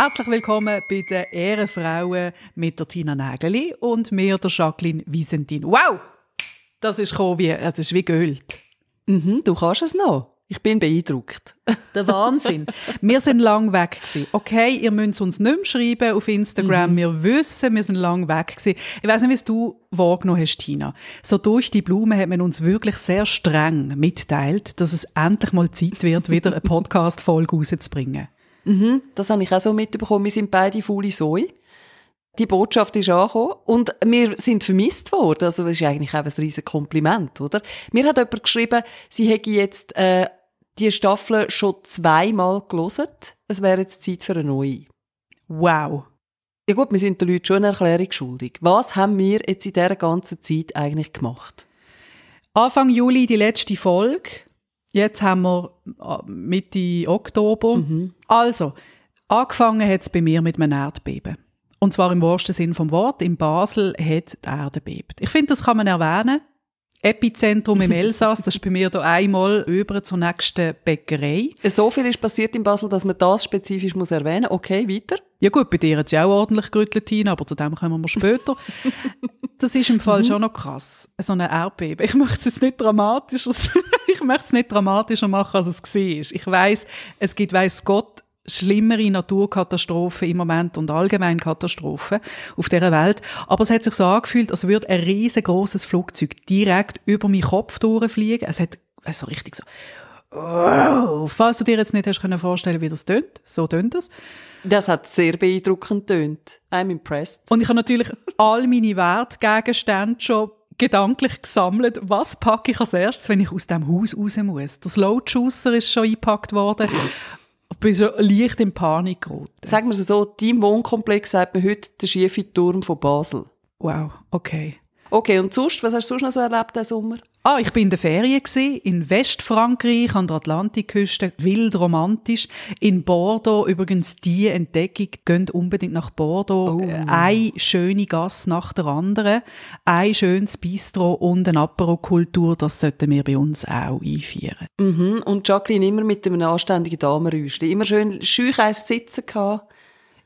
Herzlich willkommen bei den Ehrenfrauen mit der Tina Nägeli und mir, der Jacqueline Wiesentin. Wow! Das ist wie, das ist wie geölt. Mhm, du kannst es noch. Ich bin beeindruckt. Der Wahnsinn. wir sind lang weg gewesen. Okay, ihr müsst uns nicht mehr schreiben auf Instagram. Mhm. Wir wissen, wir sind lang weg gewesen. Ich weiß nicht, wie es du wahrgenommen hast, Tina. So durch die Blume hat man uns wirklich sehr streng mitteilt, dass es endlich mal Zeit wird, wieder eine Podcast-Folge rauszubringen. Mhm, das habe ich auch so mitbekommen. Wir sind beide faule Säue. Die Botschaft ist angekommen und wir sind vermisst worden. Also das ist eigentlich auch ein riesiges Kompliment, oder? Mir hat jemand geschrieben, sie hätte jetzt äh, die Staffel schon zweimal gelesen. Es wäre jetzt Zeit für eine neue. Wow. Ja gut, wir sind den Leuten schon eine Erklärung schuldig. Was haben wir jetzt in dieser ganzen Zeit eigentlich gemacht? Anfang Juli die letzte Folge. Jetzt haben wir äh, Mitte Oktober. Mhm. Also, angefangen hat es bei mir mit einem Erdbeben. Und zwar im wahrsten Sinn vom Wort. In Basel hat die Erde bebt. Ich finde, das kann man erwähnen. Epizentrum im Elsass, das ist bei mir da einmal über zur nächsten Bäckerei. So viel ist passiert in Basel, dass man das spezifisch muss erwähnen. Okay, weiter. Ja gut, bei dir hat es ja auch ordentlich gerüttelt, Tina, aber zu dem kommen wir später. das ist im Fall mhm. schon noch krass, so eine Erdbeben. Ich möchte es jetzt nicht dramatischer, ich möchte es nicht dramatischer machen, als es war. Ich weiß, es gibt, weiß Gott, schlimmere Naturkatastrophen im Moment und allgemein Katastrophen auf dieser Welt. Aber es hat sich so angefühlt, als würde ein riesengroßes Flugzeug direkt über meinen Kopf durchfliegen. Es hat, also richtig so, wow. Falls du dir jetzt nicht hast können vorstellen, wie das tönt, so tönt das. Das hat sehr beeindruckend tönt. I'm impressed. Und ich habe natürlich all meine Wertgegenstände schon gedanklich gesammelt, was packe ich als erstes, wenn ich aus dem Haus raus muss. Der Juicer ist schon eingepackt worden ich bin so leicht in Panik geraten. Sagen wir es so, dein Wohnkomplex sagt mir heute der schiefe Turm von Basel. Wow, okay. Okay, und sonst, was hast du sonst noch so erlebt diesen Sommer? Ah, ich bin in der Ferien in Westfrankreich an der Atlantikküste, wild romantisch. In Bordeaux übrigens die Entdeckung, geht unbedingt nach Bordeaux. Oh. Eine schöne Gasse nach der anderen, ein schönes Bistro und eine Apero-Kultur, das sollten wir bei uns auch einführen. Mhm. Und Jacqueline immer mit einem anständigen Damenräuschli, immer schön schücheis sitzen gehabt.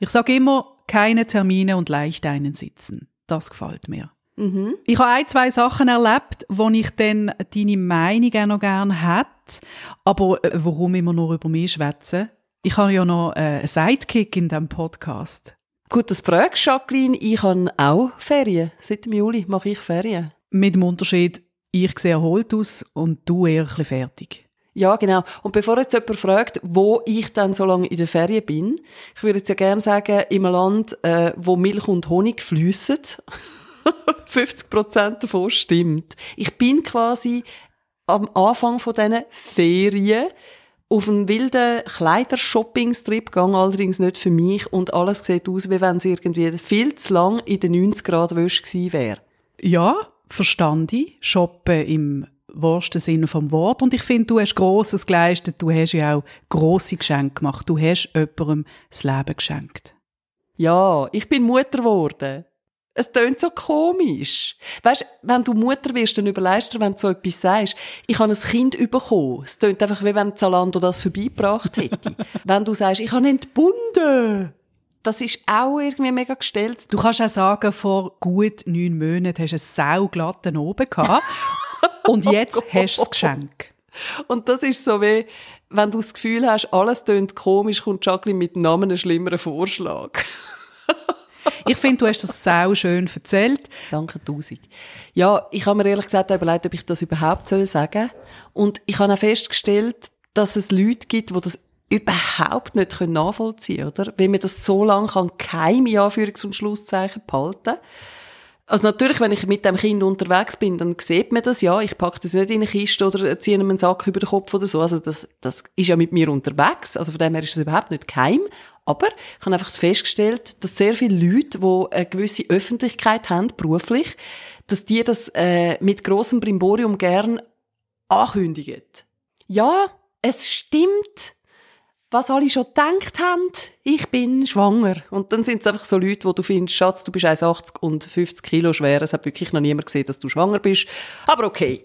Ich sage immer, keine Termine und leicht einen sitzen. Das gefällt mir. Mhm. Ich habe ein, zwei Sachen erlebt, wo ich dann deine Meinung auch noch gerne hätte. Aber äh, warum immer nur über mich schwätzen? Ich habe ja noch äh, einen Sidekick in diesem Podcast. Gut, das fragst Jacqueline. Ich habe auch Ferien. Seit dem Juli mache ich Ferien. Mit dem Unterschied, ich sehe erholt aus und du eher ein bisschen fertig. Ja, genau. Und bevor jetzt jemand fragt, wo ich dann so lange in der Ferien bin, ich würde jetzt ja gerne sagen, im Land, äh, wo Milch und Honig fließen. 50 Prozent davon stimmt. Ich bin quasi am Anfang von diesen Ferien auf einen wilden Kleidershoppingstrip gegangen, allerdings nicht für mich und alles sieht aus, wie wenn es irgendwie viel zu lang in den 90 Grad Wäsche gewesen wäre. Ja, verstand ich. Shoppen im wahrsten Sinne vom Wort. Und ich finde, du hast Grosses geleistet. Du hast ja auch grosse Geschenke gemacht. Du hast jemandem das Leben geschenkt. Ja, ich bin Mutter geworden. Es tönt so komisch. Weißt, wenn du Mutter wirst, dann überlegst du, wenn du so etwas sagst. Ich habe ein Kind bekommen. Es tönt einfach, wie wenn Zalando das vorbeigebracht hätte. wenn du sagst, ich habe entbunden. Das ist auch irgendwie mega gestellt. Du kannst auch sagen, vor gut neun Monaten hast du einen sauglatten oben gehabt. und jetzt oh hast du das Geschenk. Und das ist so wie, wenn du das Gefühl hast, alles tönt komisch, kommt Jacqueline mit einem Namen einen schlimmeren Vorschlag. Ich finde, du hast das sau schön erzählt. Danke tausend. Ja, ich habe mir ehrlich gesagt überlegt, ob ich das überhaupt soll sagen Und ich habe auch festgestellt, dass es Leute gibt, die das überhaupt nicht nachvollziehen können, oder? Wie man das so lange kann, kein Anführungs- und Schlusszeichen behalten also natürlich, wenn ich mit dem Kind unterwegs bin, dann sieht man das ja. Ich packe das nicht in eine Kiste oder ziehe ihm einen Sack über den Kopf oder so. Also das, das ist ja mit mir unterwegs. Also von dem her ist es überhaupt nicht geheim. Aber ich habe einfach festgestellt, dass sehr viele Leute, die eine gewisse Öffentlichkeit haben, beruflich, dass die das äh, mit großem Brimborium gern ankündigen. Ja, es stimmt was alle schon gedacht haben, ich bin schwanger. Und dann sind es einfach so Leute, wo du findest, Schatz, du bist 1,80 und 50 Kilo schwer. Es hat wirklich noch niemand gesehen, dass du schwanger bist. Aber okay.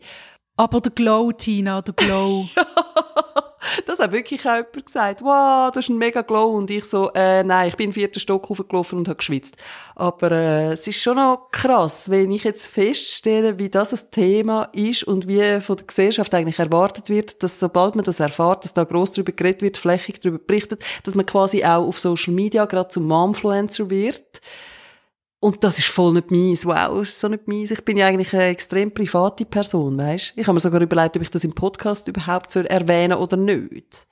Aber der Glow, Tina, der Glow. Das hat wirklich auch jemand gesagt. Wow, das ist ein mega Glow. Und ich so, äh, nein, ich bin im vierten Stock hochgelaufen und habe geschwitzt. Aber äh, es ist schon noch krass, wenn ich jetzt feststelle, wie das ein Thema ist und wie von der Gesellschaft eigentlich erwartet wird, dass sobald man das erfährt, dass da gross darüber geredet wird, flächig darüber berichtet, dass man quasi auch auf Social Media gerade zum Momfluencer wird. Und das ist voll nicht meins. Wow, ist so nicht meins. Ich bin ja eigentlich eine extrem private Person, weißt? Ich habe mir sogar überlegt, ob ich das im Podcast überhaupt soll erwähnen oder nicht.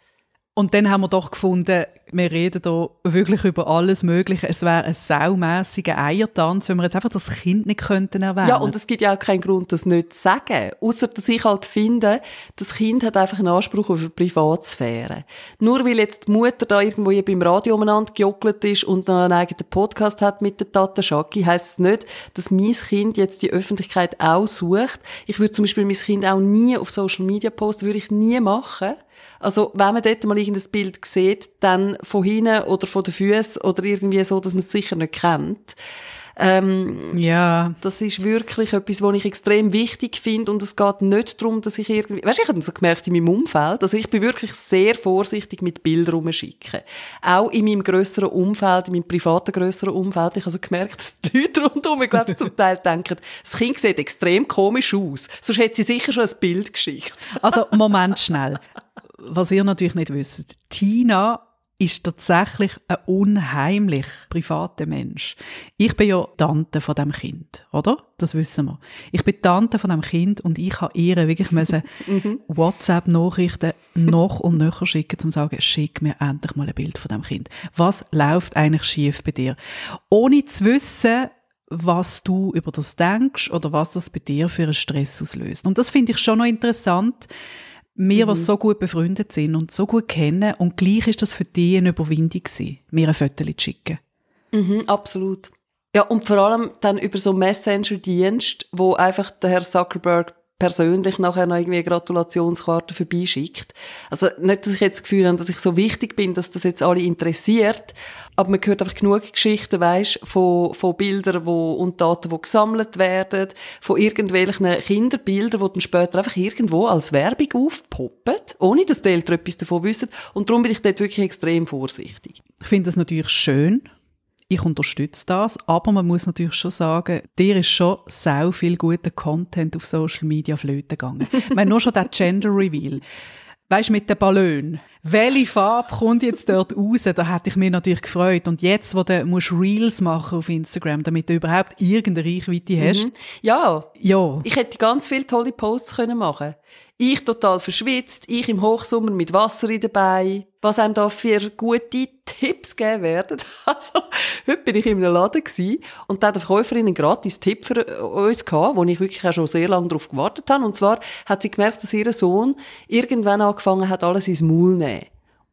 Und dann haben wir doch gefunden, wir reden da wirklich über alles Mögliche. Es wäre ein saumässiger Eiertanz, wenn wir jetzt einfach das Kind nicht könnten erwähnen. Ja, und es gibt ja auch keinen Grund, das nicht zu sagen. Außer, dass ich halt finde, das Kind hat einfach einen Anspruch auf eine Privatsphäre. Nur weil jetzt die Mutter da irgendwo hier beim Radio umeinander gejockelt ist und noch einen eigenen Podcast hat mit der Tata Schaki, heisst es nicht, dass mein Kind jetzt die Öffentlichkeit auch sucht. Ich würde zum Beispiel mein Kind auch nie auf Social Media posten, würde ich nie machen. Also, wenn man dort mal irgendein Bild sieht, dann von hinten oder von den Füßen oder irgendwie so, dass man es sicher nicht kennt. Ähm, ja. Das ist wirklich etwas, was ich extrem wichtig finde und es geht nicht darum, dass ich irgendwie, weißt du, ich habe so gemerkt in meinem Umfeld, also ich bin wirklich sehr vorsichtig mit Bildern rumschicken. Auch in meinem grösseren Umfeld, in meinem privaten grösseren Umfeld, ich habe so gemerkt, dass die Leute rundherum, ich glaube, zum Teil denken, das Kind sieht extrem komisch aus, sonst hätte sie sicher schon ein Bild geschickt. Also, Moment schnell. Was ihr natürlich nicht wisst, Tina ist tatsächlich ein unheimlich privater Mensch. Ich bin ja Tante von dem Kind, oder? Das wissen wir. Ich bin Tante von dem Kind und ich habe ihr wirklich müssen WhatsApp-Nachrichten noch und nöcher schicken, um zu sagen, schick mir endlich mal ein Bild von dem Kind. Was läuft eigentlich schief bei dir? Ohne zu wissen, was du über das denkst oder was das bei dir für einen Stress auslöst. Und das finde ich schon noch interessant, wir, mhm. die so gut befreundet sind und so gut kennen, und gleich ist das für dich eine Überwindung gewesen, mir ein Foto zu schicken. Mhm, absolut. Ja, und vor allem dann über so Messenger-Dienst, wo einfach der Herr Zuckerberg persönlich nachher noch irgendwie eine Gratulationskarte vorbeischickt. Also nicht, dass ich jetzt das Gefühl habe, dass ich so wichtig bin, dass das jetzt alle interessiert, aber man hört einfach genug Geschichten, weisst, von, von Bildern wo, und Daten, die gesammelt werden, von irgendwelchen Kinderbildern, die dann später einfach irgendwo als Werbung aufpoppen, ohne dass die Eltern etwas davon wissen. Und darum bin ich dort wirklich extrem vorsichtig. Ich finde das natürlich schön, ich unterstütze das, aber man muss natürlich schon sagen, dir ist schon sehr viel guter Content auf Social Media flöten gegangen. ich meine, nur schon der Gender Reveal. Weißt mit den Ballon. Welche Farbe kommt jetzt dort raus? Da hätte ich mich natürlich gefreut. Und jetzt, wo du musst Reels machen auf Instagram, damit du überhaupt irgendeine Reichweite hast. Mhm. Ja. Ja. Ich hätte ganz viele tolle Posts können machen ich total verschwitzt, ich im Hochsommer mit Wasser in dabei, was einem da für gute Tipps geben werden. Also, heute bin ich in einem Laden gewesen, und da hat die Verkäuferin einen gratis Tipp für uns gehabt, wo ich wirklich auch schon sehr lange darauf gewartet habe. Und zwar hat sie gemerkt, dass ihr Sohn irgendwann angefangen hat, alles ins Maul zu nehmen.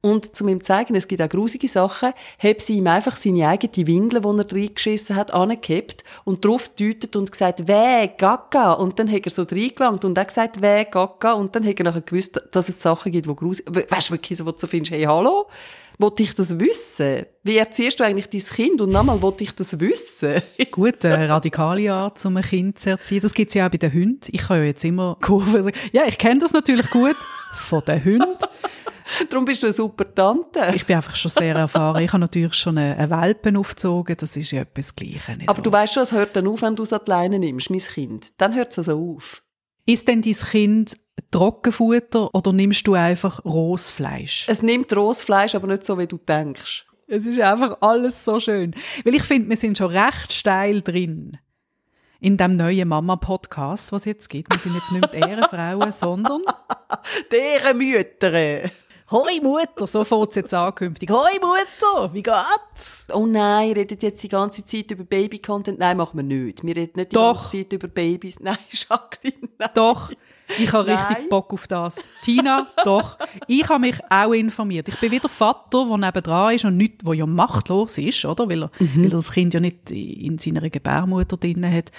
Und zum ihm zu zeigen, es gibt auch grusige Sachen, hat sie ihm einfach seine eigene Windel, die er reingeschissen hat, angehebt und drauf deutet und gesagt, weh, gaga. Und dann hat er so reingelangt und auch gesagt, weh, gaga. Und dann hat er nachher gewusst, dass es Sachen gibt, die grusig, weißt du wirklich wo du so findest, hey, hallo? Wollte ich das wissen? Wie erziehst du eigentlich dein Kind? Und nochmal, wollte ich das wissen? Gut, eine radikale Art, um ein Kind zu erziehen. Das gibt es ja auch bei den Hunden. Ich kann ja jetzt immer Kurven sagen. Ja, ich kenne das natürlich gut von den Hunden. Darum bist du eine super Tante. Ich bin einfach schon sehr erfahren. Ich habe natürlich schon einen Welpen aufgezogen. Das ist ja etwas Gleiches. Aber wahr? du weißt schon, es hört dann auf, wenn du es an die Leine nimmst, mein Kind. Dann hört es also auf. Ist denn dein Kind Trockenfutter oder nimmst du einfach rohes Fleisch? Es nimmt rohes Fleisch, aber nicht so, wie du denkst. Es ist einfach alles so schön. Weil ich finde, wir sind schon recht steil drin. In dem neuen Mama-Podcast, was es jetzt gibt. Wir sind jetzt nicht mehr Ehrenfrauen, sondern... Deren Mütter. Hoi Mutter, so fängt es jetzt ankünftig. Hoi Mutter, wie geht's? Oh nein, redet jetzt die ganze Zeit über Baby-Content? Nein, machen wir nicht. Wir reden nicht die Doch. ganze Zeit über Babys. Nein, Jacqueline, nein. Doch, ich habe richtig Bock auf das. Tina, doch. Ich habe mich auch informiert. Ich bin wieder Vater, der nebendran ist und nicht, der ja machtlos ist, oder? Weil er, mhm. weil er das Kind ja nicht in seiner Gebärmutter drin hat.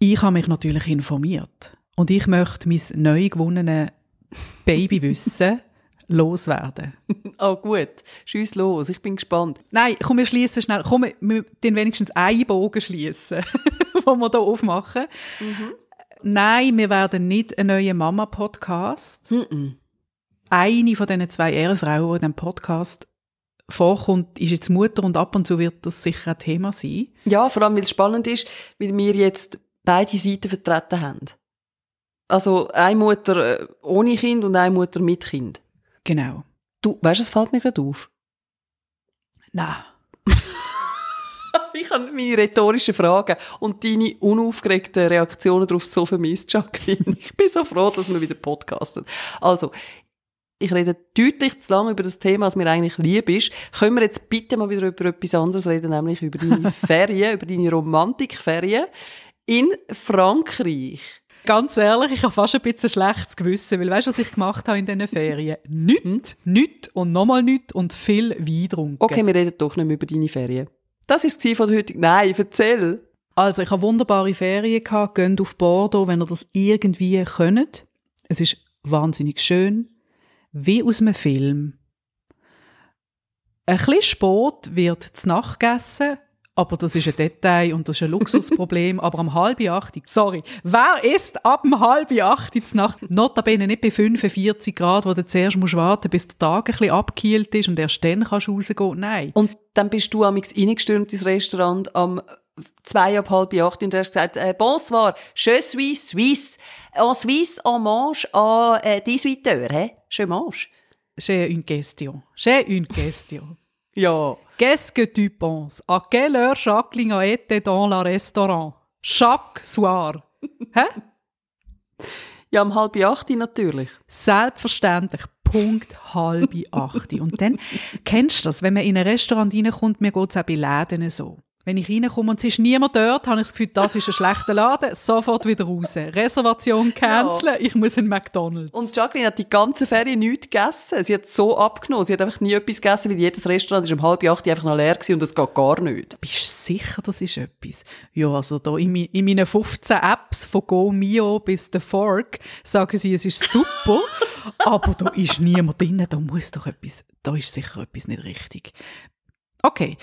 Ich habe mich natürlich informiert. Und ich möchte mein neu gewonnenes Babywissen loswerden. oh gut, schieß los, ich bin gespannt. Nein, komm, wir schließen schnell. Komm, wir den wenigstens einen Bogen schließen, den wir hier aufmachen. Mhm. Nein, wir werden nicht einen neuen Mama-Podcast. Mhm. eine von diesen zwei Ehrenfrauen, die in diesem Podcast vorkommt, ist jetzt Mutter und ab und zu wird das sicher ein Thema sein. Ja, vor allem, weil es spannend ist, weil wir jetzt beide Seiten vertreten haben. Also eine Mutter äh, ohne Kind und eine Mutter mit Kind. Genau. Du, weißt du, es fällt mir gerade auf. Nein. ich habe meine rhetorischen Fragen und deine unaufgeregten Reaktionen darauf so vermisst, Jacqueline. Ich bin so froh, dass wir wieder podcasten. Also, ich rede deutlich zu lange über das Thema, als mir eigentlich lieb ist. Können wir jetzt bitte mal wieder über etwas anderes reden, nämlich über deine Ferien, über deine Romantikferien in Frankreich. Ganz ehrlich, ich habe fast ein bisschen schlechtes Gewissen, weil weißt du, was ich gemacht habe in diesen Ferien? Nichts, nichts und nochmal nichts und viel Wein getrunken. Okay, wir reden doch nicht mehr über deine Ferien. Das war es von der heutigen... Nein, erzähl. Also, ich habe wunderbare Ferien gehabt, geht auf Bordeaux, wenn ihr das irgendwie könnt. Es ist wahnsinnig schön. Wie aus einem Film. Ein bisschen spät wird zu Nacht gegessen, aber das ist ein Detail und das ist ein Luxusproblem. aber am halb acht, sorry, wer isst ab dem halb acht zur Nacht? Notabene nicht bei 45 Grad, wo du zuerst musst warten bis der Tag ein bisschen abgekühlt ist und erst dann kannst du rausgehen. Nein. Und dann bist du amix reingestürmt ins Restaurant am zwei ab halb acht und hast gesagt, äh, bonsoir, je suis suisse, en Suisse on mange à äh, 18 heures? Je mange. J'ai une question. J'ai une question. Ja. Qu'est-ce que tu penses? À quelle heure Jacqueline a été dans le restaurant? Chaque soir. Hä? Ja, um halb acht natürlich. Selbstverständlich. Punkt halb acht. Und dann kennst du das, wenn man in ein Restaurant reinkommt, mir geht es auch bei Läden so. Wenn ich reinkomme und es ist niemand dort, habe ich das Gefühl, das ist ein schlechter Laden, sofort wieder raus. Reservation canceln, ja. ich muss in McDonalds. Und Jacqueline hat die ganze Ferien nichts gegessen. Sie hat so abgenommen. Sie hat einfach nie etwas gegessen, weil jedes Restaurant ist um halb acht einfach noch leer gewesen und das geht gar nicht. Bist du sicher, das ist etwas? Ja, also da in, in meinen 15 Apps von Go Mio bis The Fork sagen sie, es ist super, aber da ist niemand drin, da muss doch etwas, da ist sicher etwas nicht richtig. Okay,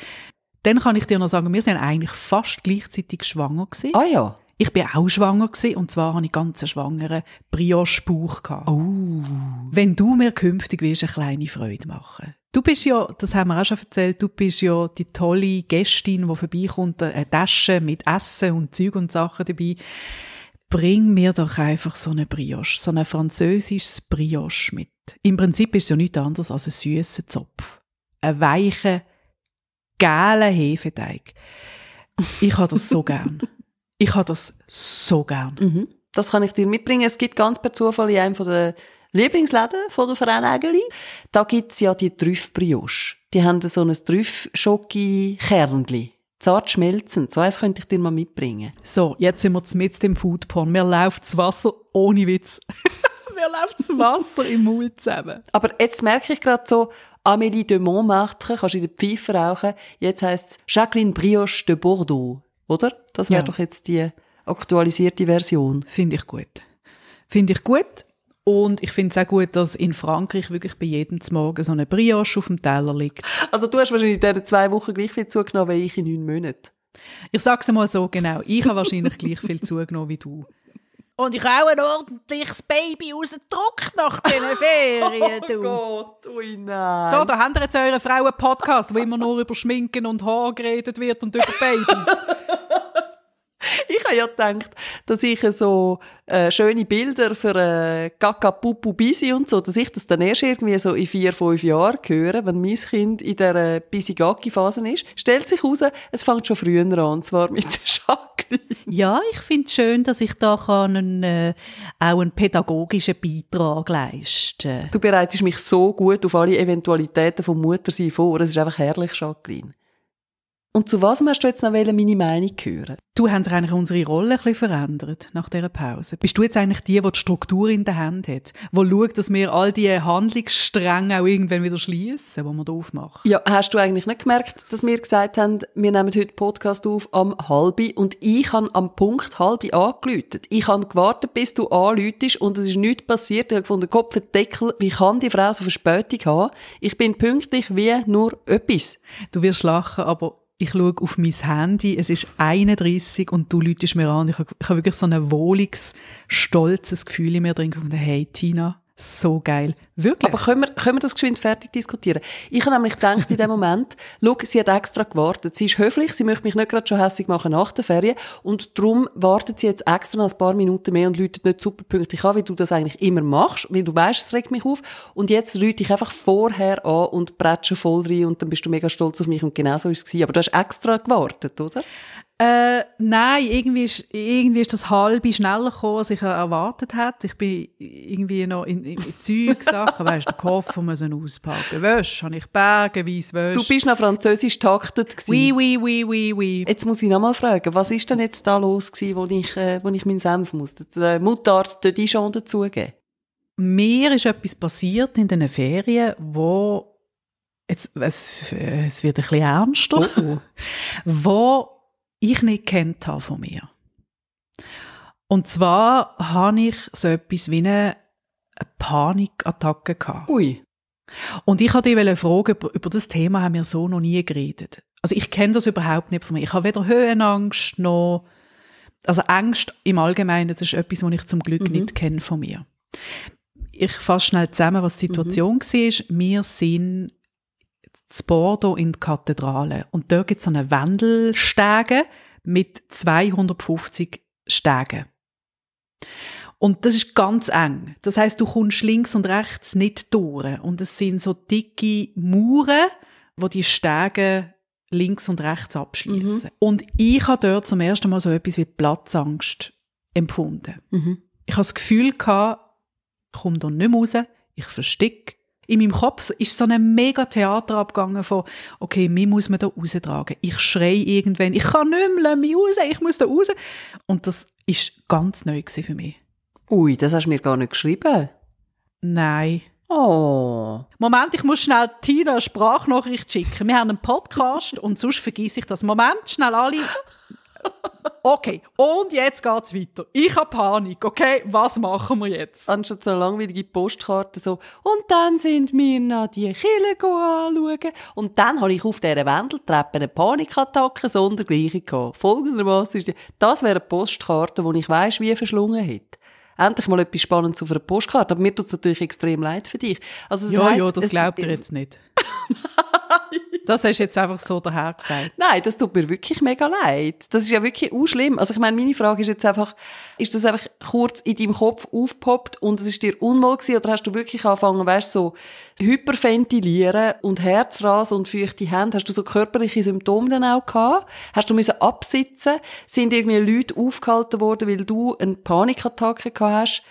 dann kann ich dir noch sagen, wir sind eigentlich fast gleichzeitig schwanger gewesen. Ah ja. Ich bin auch schwanger gewesen, und zwar hatte ich ganz einen schwangeren Brioche-Bauch. Oh. Wenn du mir künftig willst, eine kleine Freude machen. Du bist ja, das haben wir auch schon erzählt, du bist ja die tolle Gästin, die vorbeikommt, eine Tasche mit Essen und Zeug und Sachen dabei. Bring mir doch einfach so eine Brioche, so ein französisches Brioche mit. Im Prinzip ist es ja nichts anderes als ein süßer Zopf. Ein weicher, gelben Hefeteig. Ich habe das so gern. Ich habe das so gern. Mhm. Das kann ich dir mitbringen. Es gibt ganz per Zufall in einem der Lieblingsläden von der Verein. Da gibt's ja die Trüffbrioche. Die haben so ein Trüff-Schoki-Kernli. Zart schmelzend. So eins könnte ich dir mal mitbringen. So, jetzt sind wir mit dem Foodporn. Mir läuft das Wasser ohne Witz. Mir läuft das Wasser im Mund zusammen. Aber jetzt merke ich gerade so, Amélie de Montmartre, kannst du in der Pfeife rauchen. Jetzt heisst es Jacqueline Brioche de Bordeaux, oder? Das wäre ja. doch jetzt die aktualisierte Version. Finde ich gut. Finde ich gut. Und ich finde es auch gut, dass in Frankreich wirklich bei jedem Morgen so eine Brioche auf dem Teller liegt. Also du hast wahrscheinlich in diesen zwei Wochen gleich viel zugenommen wie ich in neun Monaten. Ich sage es mal so genau. Ich habe wahrscheinlich gleich viel zugenommen wie du. Und ich habe auch ein ordentliches Baby rausgedruckt nach diesen Ferien. oh Gott, ui nein. So, da habt ihr jetzt euren Frauen-Podcast, wo immer nur über Schminken und Haar geredet wird und über Babys. ich habe ja gedacht, dass ich so äh, schöne Bilder für äh, Kaka, Pupu, Bisi und so, dass ich das dann erst irgendwie so in vier, fünf Jahren höre, wenn mein Kind in der äh, Bisi-Gacki-Phase ist. Stellt sich heraus, es fängt schon früher an, und zwar mit der Schakli. Ja, ich finde es schön, dass ich da kann einen, äh, auch einen pädagogischen Beitrag leisten kann. Du bereitest mich so gut auf alle Eventualitäten vom Muttersein vor. Es ist einfach herrlich, Jacqueline. Und zu was hast du jetzt noch meine Meinung hören? Du hast eigentlich unsere Rolle ein bisschen verändert nach dieser Pause. Bist du jetzt eigentlich die, die die Struktur in der Hand hat, die schaut, dass wir all diese Handlungsstränge auch irgendwann wieder schließen, die wir da aufmachen? Ja, hast du eigentlich nicht gemerkt, dass wir gesagt haben, wir nehmen heute Podcast auf am halbi und ich habe am Punkt halbi angelötet. Ich habe gewartet, bis du anläutest und es ist nichts passiert. Ich habe gefunden, Kopf Deckel, wie kann die Frau so Verspätung haben? Ich bin pünktlich wie nur etwas. Du wirst lachen, aber ich schaue auf mein Handy, es ist 31 und du läutest mir an. Ich habe, ich habe wirklich so ein wohliges, stolzes Gefühl in mir drin. Gefunden, hey Tina, So geil. Wirklich. Aber können wir, können wir das geschwind fertig diskutieren? Ich habe nämlich gedacht in dem Moment, schau, sie hat extra gewartet. Sie ist höflich, sie möchte mich nicht gerade schon hässlich machen nach der Ferien und darum wartet sie jetzt extra noch ein paar Minuten mehr und läutet nicht super pünktlich an, wie du das eigentlich immer machst, weil du weißt, es regt mich auf. Und jetzt läute ich einfach vorher an und bretsche voll rein und dann bist du mega stolz auf mich und genau so ist es gewesen. Aber du hast extra gewartet, oder? Äh, nein, irgendwie ist, irgendwie ist das halbe schneller gekommen, als ich erwartet hätte. Ich bin irgendwie noch in, in, in Zeugsachen, weißt du, den Koffer müssen auspacken. Wäsche, habe ich bergenweise Wäsche. Du bist noch französisch taktet gewesen. Oui, oui, oui, oui, oui. Jetzt muss ich noch mal fragen, was ist denn jetzt da los gewesen, wo ich, äh, wo ich meinen Senf musste? Die Mutart, die schon dazugeben? Mir ist etwas passiert in den Ferien, wo jetzt, es, es wird ein bisschen ernster, Oh, oh. wo ich nicht kennt habe von mir. Und zwar habe ich so etwas wie eine, Panikattacke gehabt. Ui. Und ich wollte dich fragen, über, über das Thema haben wir so noch nie geredet. Also ich kenne das überhaupt nicht von mir. Ich habe weder Höhenangst noch, also Angst im Allgemeinen, das ist etwas, was ich zum Glück Mhm. nicht kenne von mir. Ich fasse schnell zusammen, was die Situation war. Wir sind zu Bordeaux in die Kathedrale und dort gibt es so eine Wendelstege mit 250 Stegen. Und das ist ganz eng. Das heißt, du kommst links und rechts nicht durch. Und es sind so dicke Mauern, wo die Stege links und rechts abschließen. Und ich habe dort zum ersten Mal so etwas wie Platzangst empfunden. Mhm. Ich habe das Gefühl gehabt, ich komme da nicht mehr raus, ich verstecke. In meinem Kopf ist so ein mega Theater abgegangen von, okay, mich muss man da raustragen. Ich schreie irgendwann, ich kann nicht mehr, mich raus, ich muss da raus. Und das ist ganz neu für mich. Ui, das hast du mir gar nicht geschrieben. Nein. Oh. Moment, ich muss schnell Tina eine Sprachnachricht schicken. Wir haben einen Podcast und sonst vergesse ich das. Moment, schnell alle. Okay, und jetzt geht's weiter. Ich habe Panik, okay? Was machen wir jetzt? Anstatt so langweilige Postkarte so, und dann sind wir noch die Kille anschauen. Und dann habe ich auf dieser Wendeltreppe eine Panikattacke sondergleichen gehabt. Folgendermaßen ist die, das wäre eine Postkarte, die ich weiss, wie verschlungen hätte. Endlich mal etwas Spannendes auf einer Postkarte. Aber mir tut es natürlich extrem leid für dich. Also, das Ja, heisst, ja, das glaubt ihr jetzt nicht. Das hast du jetzt einfach so daher gesagt. Nein, das tut mir wirklich mega leid. Das ist ja wirklich auch schlimm. Also ich meine, meine Frage ist jetzt einfach, ist das einfach kurz in deinem Kopf aufgepoppt und es ist dir unwohl gewesen oder hast du wirklich angefangen, weißt so hyperventilieren und Herzrasen und feuchte Hände? Hast du so körperliche Symptome dann auch gehabt? Hast du müssen absitzen? Sind irgendwie Leute aufgehalten worden, weil du eine Panikattacke gehabt hast?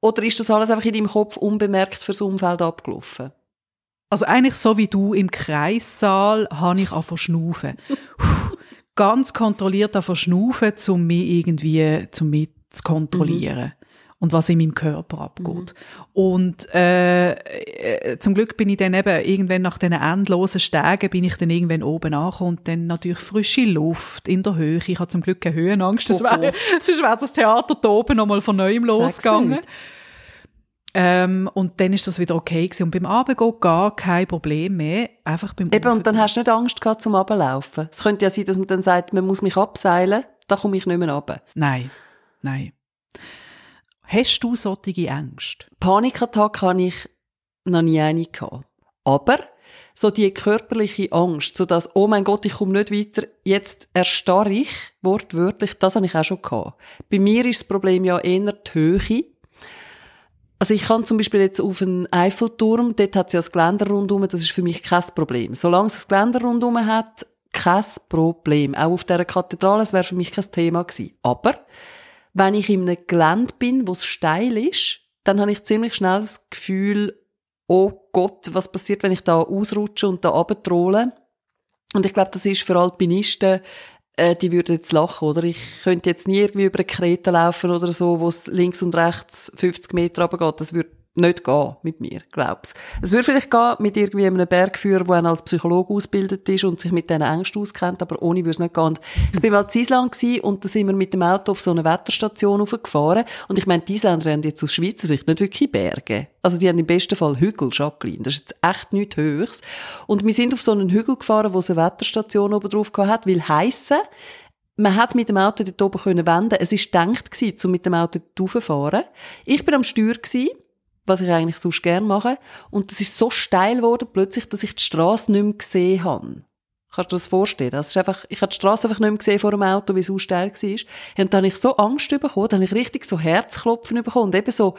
Oder ist das alles einfach in deinem Kopf unbemerkt fürs Umfeld abgelaufen? Also eigentlich so wie du im Kreissaal habe ich schnaufen. Puh, Ganz kontrolliert zu schnaufen, um mich irgendwie mich zu kontrollieren. Und was in meinem Körper abgeht. Und äh, äh, zum Glück bin ich dann eben irgendwann nach diesen endlosen Stegen bin ich dann irgendwann oben angekommen und dann natürlich frische Luft in der Höhe. Ich habe zum Glück keine Höhenangst. Das Oh sonst wäre das Theater da oben nochmal von neuem Sag's losgegangen. nicht. Ähm, und dann ist das wieder okay gewesen. Und beim Abendgehen gar kein Problem mehr. Einfach beim Eben, und dann hast du nicht Angst gehabt zum Ablaufen. Es könnte ja sein, dass man dann sagt, man muss mich abseilen, da komme ich nicht mehr runter. Nein, nein. Hast du solche Ängste? Panikattacke habe ich noch nie eine gehabt. Aber so die körperliche Angst, so dass, oh mein Gott, ich komme nicht weiter, jetzt erstarre ich, wortwörtlich, das habe ich auch schon gehabt. Bei mir ist das Problem ja eher die Höhe. Also ich kann zum Beispiel jetzt auf einen Eiffelturm, dort hat es ja das Geländer rundum, das ist für mich kein Problem. Solange es das Geländer rundum hat, kein Problem. Auch auf dieser Kathedrale, das wäre für mich kein Thema gewesen. Aber wenn ich in einem Gelände bin, wo es steil ist, dann habe ich ziemlich schnell das Gefühl, oh Gott, was passiert, wenn ich da ausrutsche und da runtertrolle? Und ich glaube, das ist für Alpinisten, äh, die würden jetzt lachen, oder? Ich könnte jetzt nie irgendwie über eine Krete laufen oder so, wo es links und rechts 50 Meter runtergeht. Das würde nicht gehen mit mir, glaub's. Es würde vielleicht gehen mit irgendwie einem Bergführer, der als Psychologe ausgebildet ist und sich mit diesen Ängsten auskennt, aber ohne würde es nicht gehen. Und ich bin mal in Island und da sind wir mit dem Auto auf so eine Wetterstation hochgefahren und ich meine, die Isländer haben jetzt aus Schweizer Sicht nicht wirklich Berge. Also die haben im besten Fall Hügel, Jacqueline. Das ist jetzt echt nichts Höchst. Und wir sind auf so einen Hügel gefahren, wo es eine Wetterstation oben drauf hat, weil heissen, man hat mit dem Auto dort oben können wenden. Es gedacht gewesen, um mit dem Auto dort raufzufahren. Ich bin am Steuer gewesen. Was ich eigentlich sonst gerne mache. Und das ist so steil geworden plötzlich, dass ich die Straße nicht mehr gesehen habe. Kannst du dir das vorstellen? Das ist einfach, ich habe die Straße einfach nicht mehr gesehen vor dem Auto, wie es so steil war. Und dann habe ich so Angst bekommen, dann habe ich richtig so Herzklopfen bekommen. Und eben so,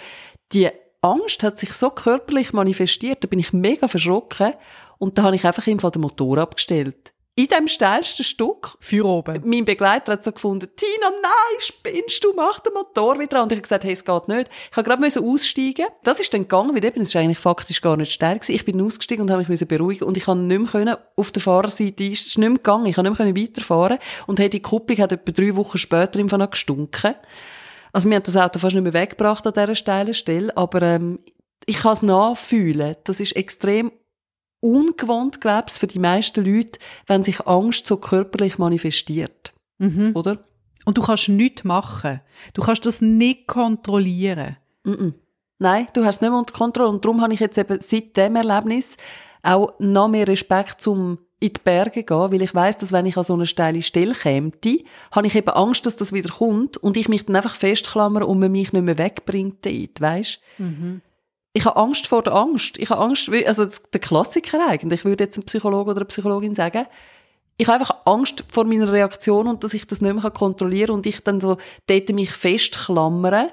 die Angst hat sich so körperlich manifestiert, da bin ich mega verschrocken. Und da habe ich einfach im Fall den Motor abgestellt in dem steilsten Stück. Für oben. Mein Begleiter hat so gefunden, Tina, nein, spinnst du, mach den Motor wieder an. Und ich habe gesagt, hey, es geht nicht. Ich habe gerade aussteigen Das ist dann gegangen, weil eben, es ist eigentlich faktisch gar nicht stark gewesen. Ich bin ausgestiegen und habe mich beruhigen und ich habe nicht mehr können, auf der Fahrerseite, es ist nicht mehr gegangen, ich habe nicht mehr weiterfahren und hey, die Kupplung hat etwa drei Wochen später im Fall gestunken. Also wir haben das Auto fast nicht mehr weggebracht an dieser steilen Stelle, aber ähm, ich kann es nachfühlen. Das ist extrem ungewohnt, glaubst für die meisten Leute, wenn sich Angst so körperlich manifestiert. Mhm. Oder? Und du kannst nichts machen. Du kannst das nicht kontrollieren. Mhm. Nein, du hast es nicht mehr unter Kontrolle. Und darum habe ich jetzt eben seit dem Erlebnis auch noch mehr Respekt zum in die Berge gehen, weil ich weiß, dass wenn ich an so eine steile Stelle käme, habe ich eben Angst, dass das wieder kommt und ich mich dann einfach festklammer und man mich nicht mehr wegbringt dort, weisst? Mhm ich habe Angst vor der Angst. Ich habe Angst, also der Klassiker eigentlich, würde jetzt ein Psychologe oder eine Psychologin sagen. Ich habe einfach Angst vor meiner Reaktion und dass ich das nicht mehr kontrollieren kann und ich dann so dort mich festklammere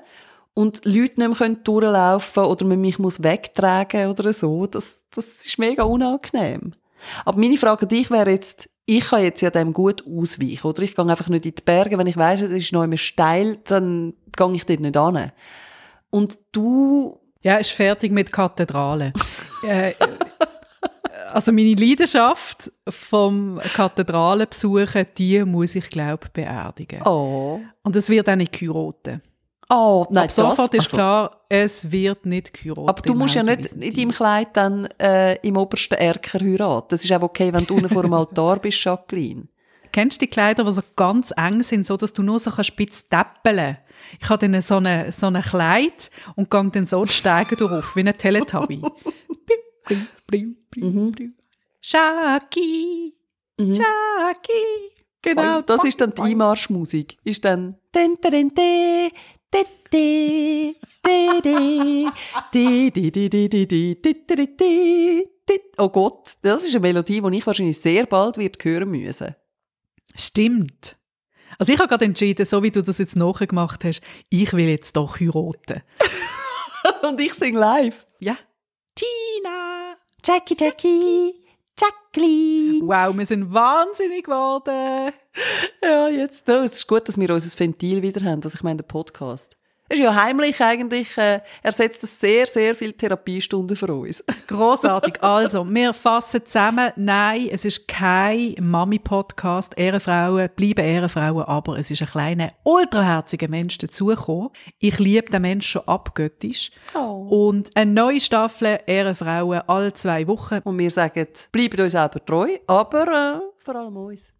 und Leute nicht mehr durchlaufen können oder man mich muss wegtragen oder so. Das, das ist mega unangenehm. Aber meine Frage an dich wäre jetzt, ich kann jetzt ja dem gut ausweichen, oder? Ich gehe einfach nicht in die Berge. Wenn ich weiss, es ist noch immer steil, dann gehe ich dort nicht an. Und du ja, ist fertig mit Kathedrale. äh, also meine Leidenschaft vom Kathedralenbesuchen, die muss ich glaube beerdigen. Oh. Und es wird auch nicht geheiratet. Oh, nein, Ab sofort das, ist also. klar, es wird nicht geheiratet. Aber du musst ja nicht in deinem Kleid dann äh, im obersten Erker heiraten. Das ist auch okay, wenn du unten vor dem Altar bist, Jacqueline. Kennst du die Kleider, die so ganz eng sind, so dass du nur so kannst spitz täppeln Ich habe dann so eine, so ein Kleid und gehe dann so die Steige durch, wie ein Teletubby. mhm. Shaki, mhm. Shaki. Genau, das ist dann die Einmarschmusik. Ist dann Oh Gott, das ist eine Melodie, die ich wahrscheinlich sehr bald wird hören müssen. Stimmt. Also ich habe gerade entschieden, so wie du das jetzt nachgemacht hast, ich will jetzt doch heiraten. Und ich sing live. Ja. Tina! Jackie, Jackie! Jacqueline! Wow, wir sind wahnsinnig geworden. Ja, jetzt. Es ist gut, dass wir unser Ventil wieder haben. Also ich meine, der Podcast ist ja heimlich eigentlich, äh, ersetzt das sehr, sehr viele Therapiestunden für uns. Großartig. Also, wir fassen zusammen. Nein, es ist kein Mami-Podcast. Ehrenfrauen bleiben Ehrenfrauen, aber es ist ein kleiner, ultraherziger Mensch dazugekommen. Ich liebe den Menschen schon abgöttisch. Oh. Und eine neue Staffel Ehrenfrauen alle zwei Wochen. Und wir sagen, bleibt uns selber treu, aber äh, vor allem uns.